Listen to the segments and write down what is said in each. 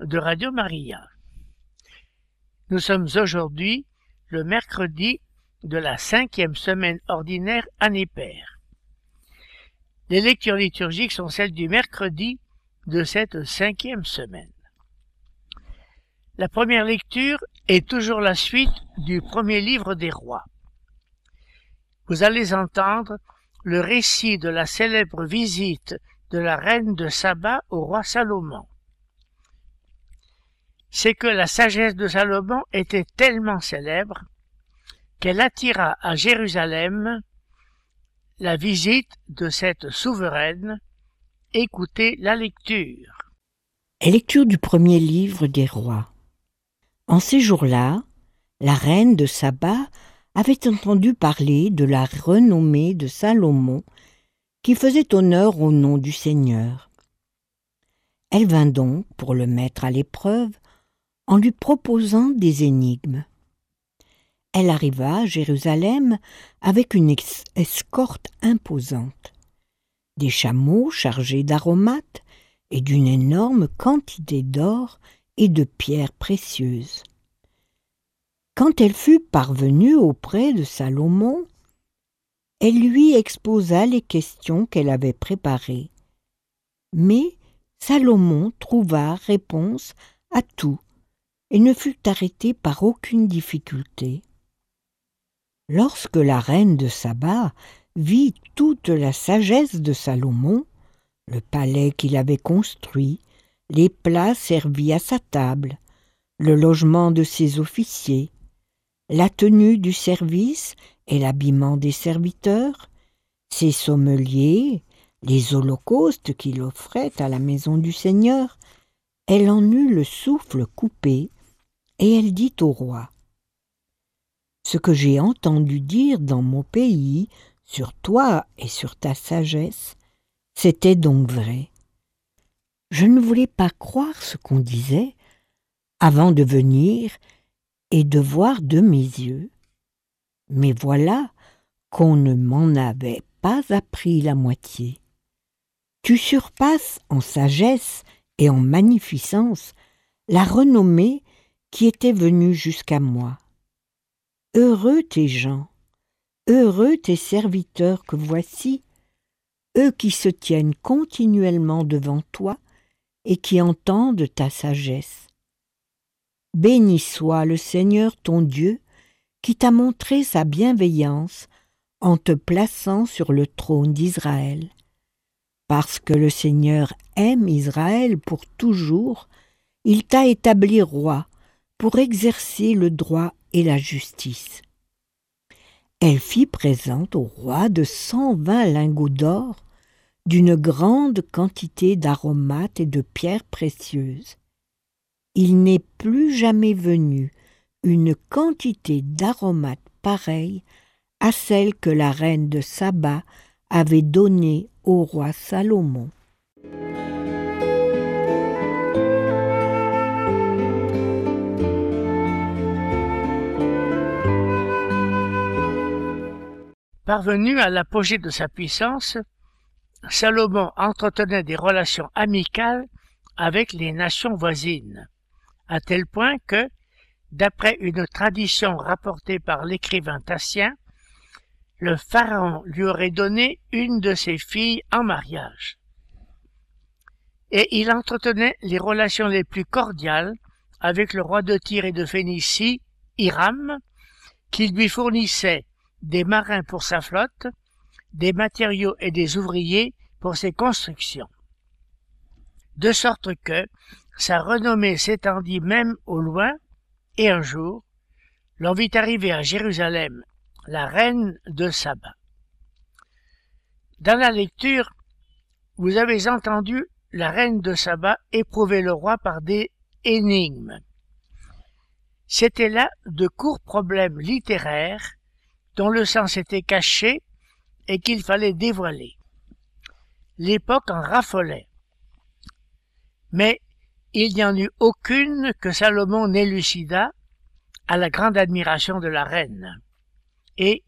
de Radio Maria. Nous sommes aujourd'hui le mercredi de la cinquième semaine ordinaire année paire. Les lectures liturgiques sont celles du mercredi de cette cinquième semaine. La première lecture est toujours la suite du premier livre des rois. Vous allez entendre le récit de la célèbre visite de la reine de Saba au roi Salomon. C'est que la sagesse de Salomon était tellement célèbre qu'elle attira à Jérusalem la visite de cette souveraine. Écoutez la lecture. Lecture du premier livre des rois. En ces jours-là, la reine de Saba avait entendu parler de la renommée de Salomon qui faisait honneur au nom du Seigneur. Elle vint donc pour le mettre à l'épreuve en lui proposant des énigmes. Elle arriva à Jérusalem avec une escorte imposante, des chameaux chargés d'aromates et d'une énorme quantité d'or et de pierres précieuses. Quand elle fut parvenue auprès de Salomon, elle lui exposa les questions qu'elle avait préparées. Mais Salomon trouva réponse à tout et ne fut arrêté par aucune difficulté. Lorsque la reine de Saba vit toute la sagesse de Salomon, le palais qu'il avait construit, les plats servis à sa table, le logement de ses officiers, la tenue du service et l'habillement des serviteurs, ses sommeliers, les holocaustes qu'il offrait à la maison du Seigneur, elle en eut le souffle coupé, et elle dit au roi Ce que j'ai entendu dire dans mon pays sur toi et sur ta sagesse, c'était donc vrai. Je ne voulais pas croire ce qu'on disait avant de venir et de voir de mes yeux. Mais voilà qu'on ne m'en avait pas appris la moitié. Tu surpasses en sagesse et en magnificence la renommée qui était venue jusqu'à moi. Heureux tes gens, heureux tes serviteurs que voici, eux qui se tiennent continuellement devant toi et qui entendent ta sagesse. Béni soit le Seigneur ton Dieu, qui t'a montré sa bienveillance en te plaçant sur le trône d'Israël. Parce que le Seigneur aime Israël pour toujours, il t'a établi roi pour exercer le droit et la justice. Elle fit présente au roi de cent vingt lingots d'or, d'une grande quantité d'aromates et de pierres précieuses. Il n'est plus jamais venu une quantité d'aromates pareille à celle que la reine de Saba avait donnée au roi Salomon. Parvenu à l'apogée de sa puissance, Salomon entretenait des relations amicales avec les nations voisines, à tel point que, D'après une tradition rapportée par l'écrivain Tassien, le pharaon lui aurait donné une de ses filles en mariage. Et il entretenait les relations les plus cordiales avec le roi de Tyr et de Phénicie, Hiram, qui lui fournissait des marins pour sa flotte, des matériaux et des ouvriers pour ses constructions. De sorte que sa renommée s'étendit même au loin et un jour, l'on vit arriver à Jérusalem la reine de Saba. Dans la lecture, vous avez entendu la reine de Saba éprouver le roi par des énigmes. C'étaient là de courts problèmes littéraires dont le sens était caché et qu'il fallait dévoiler. L'époque en raffolait. Mais il n'y en eut aucune que Salomon n'élucida à la grande admiration de la reine. Et,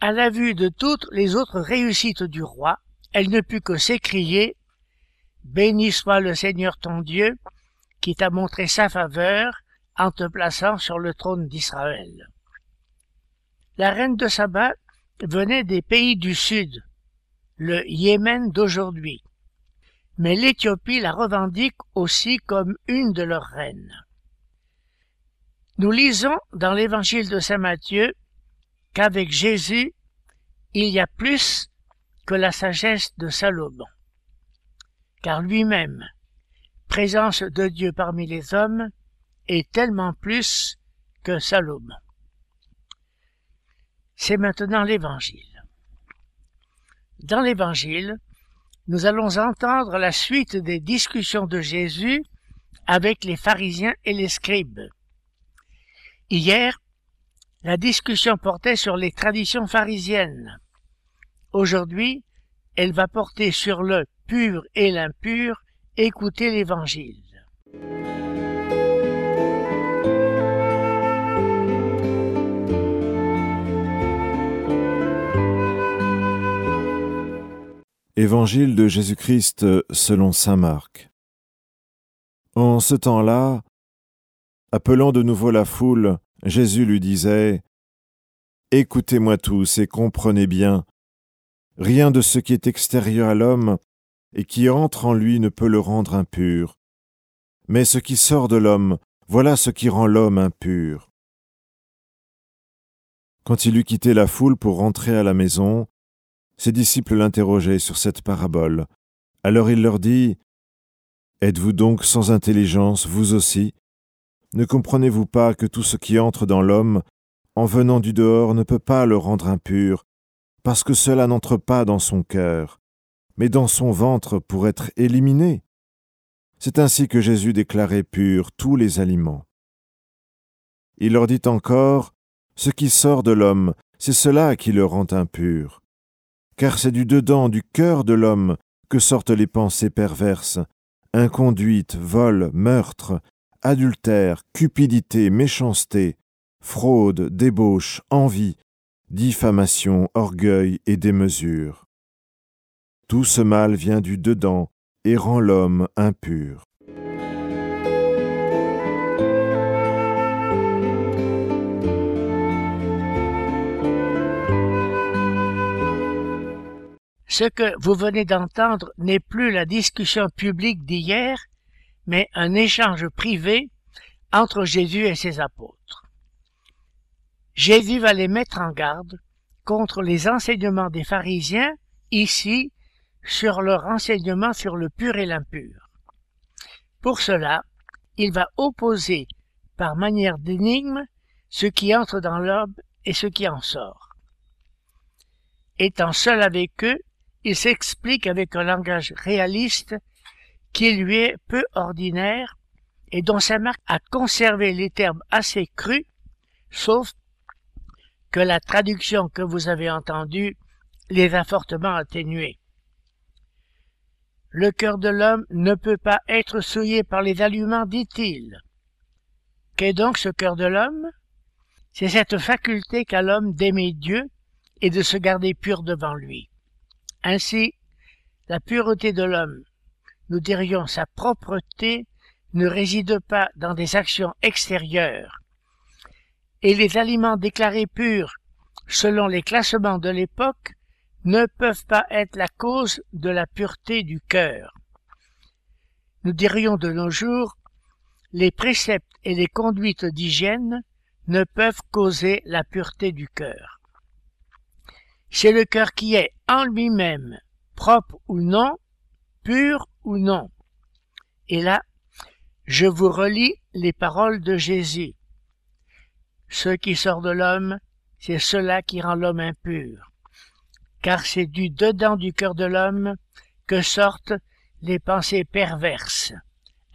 à la vue de toutes les autres réussites du roi, elle ne put que s'écrier Béni soit le Seigneur ton Dieu, qui t'a montré sa faveur en te plaçant sur le trône d'Israël. La reine de Saba venait des pays du sud, le Yémen d'aujourd'hui, mais l'Éthiopie la revendique aussi comme une de leurs reines. Nous lisons dans l'évangile de Saint Matthieu qu'avec Jésus, il y a plus que la sagesse de Salomon, car lui-même, présence de Dieu parmi les hommes, est tellement plus que Salomon. C'est maintenant l'Évangile. Dans l'Évangile, nous allons entendre la suite des discussions de Jésus avec les pharisiens et les scribes. Hier, la discussion portait sur les traditions pharisiennes. Aujourd'hui, elle va porter sur le pur et l'impur. Écoutez l'Évangile. Évangile de Jésus-Christ selon Saint Marc. En ce temps-là, appelant de nouveau la foule, Jésus lui disait Écoutez-moi tous et comprenez bien, rien de ce qui est extérieur à l'homme et qui entre en lui ne peut le rendre impur. Mais ce qui sort de l'homme, voilà ce qui rend l'homme impur. Quand il eut quitté la foule pour rentrer à la maison, ses disciples l'interrogeaient sur cette parabole. Alors il leur dit Êtes-vous donc sans intelligence, vous aussi? Ne comprenez-vous pas que tout ce qui entre dans l'homme, en venant du dehors, ne peut pas le rendre impur, parce que cela n'entre pas dans son cœur, mais dans son ventre pour être éliminé? C'est ainsi que Jésus déclarait pur tous les aliments. Il leur dit encore Ce qui sort de l'homme, c'est cela qui le rend impur car c'est du dedans du cœur de l'homme que sortent les pensées perverses, inconduite, vol, meurtre, adultère, cupidité, méchanceté, fraude, débauche, envie, diffamation, orgueil et démesure. Tout ce mal vient du dedans et rend l'homme impur. Ce que vous venez d'entendre n'est plus la discussion publique d'hier, mais un échange privé entre Jésus et ses apôtres. Jésus va les mettre en garde contre les enseignements des pharisiens, ici, sur leur enseignement sur le pur et l'impur. Pour cela, il va opposer par manière d'énigme ce qui entre dans l'homme et ce qui en sort. Étant seul avec eux, il s'explique avec un langage réaliste qui lui est peu ordinaire et dont sa marque a conservé les termes assez crus, sauf que la traduction que vous avez entendue les a fortement atténués. Le cœur de l'homme ne peut pas être souillé par les aliments, dit-il. Qu'est donc ce cœur de l'homme? C'est cette faculté qu'a l'homme d'aimer Dieu et de se garder pur devant lui. Ainsi, la pureté de l'homme, nous dirions sa propreté, ne réside pas dans des actions extérieures. Et les aliments déclarés purs, selon les classements de l'époque, ne peuvent pas être la cause de la pureté du cœur. Nous dirions de nos jours, les préceptes et les conduites d'hygiène ne peuvent causer la pureté du cœur. C'est le cœur qui est en lui-même, propre ou non, pur ou non. Et là, je vous relis les paroles de Jésus. Ce qui sort de l'homme, c'est cela qui rend l'homme impur. Car c'est du dedans du cœur de l'homme que sortent les pensées perverses,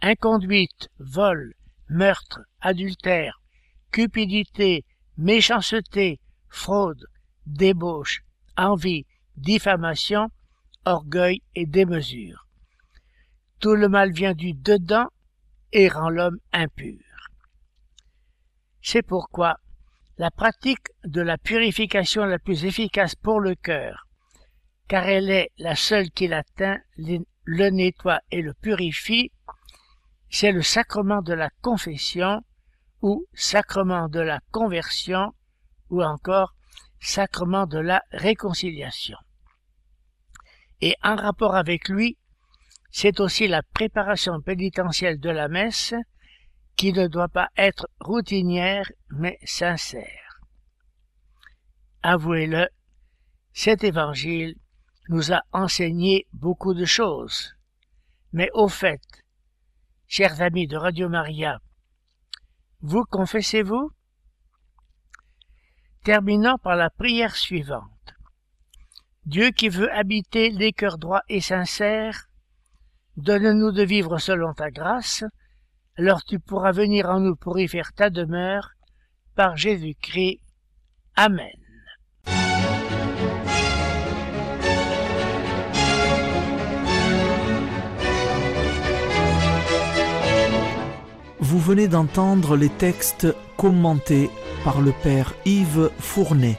inconduite, vol, meurtre, adultère, cupidité, méchanceté, fraude, débauche, envie, diffamation, orgueil et démesure. Tout le mal vient du dedans et rend l'homme impur. C'est pourquoi la pratique de la purification la plus efficace pour le cœur, car elle est la seule qui l'atteint, le nettoie et le purifie, c'est le sacrement de la confession ou sacrement de la conversion ou encore sacrement de la réconciliation. Et en rapport avec lui, c'est aussi la préparation pénitentielle de la messe qui ne doit pas être routinière mais sincère. Avouez-le, cet évangile nous a enseigné beaucoup de choses. Mais au fait, chers amis de Radio Maria, vous confessez-vous? Terminons par la prière suivante. Dieu qui veut habiter les cœurs droits et sincères, donne-nous de vivre selon ta grâce, alors tu pourras venir en nous pour y faire ta demeure, par Jésus-Christ. Amen. Vous venez d'entendre les textes commentés par le père Yves Fournet.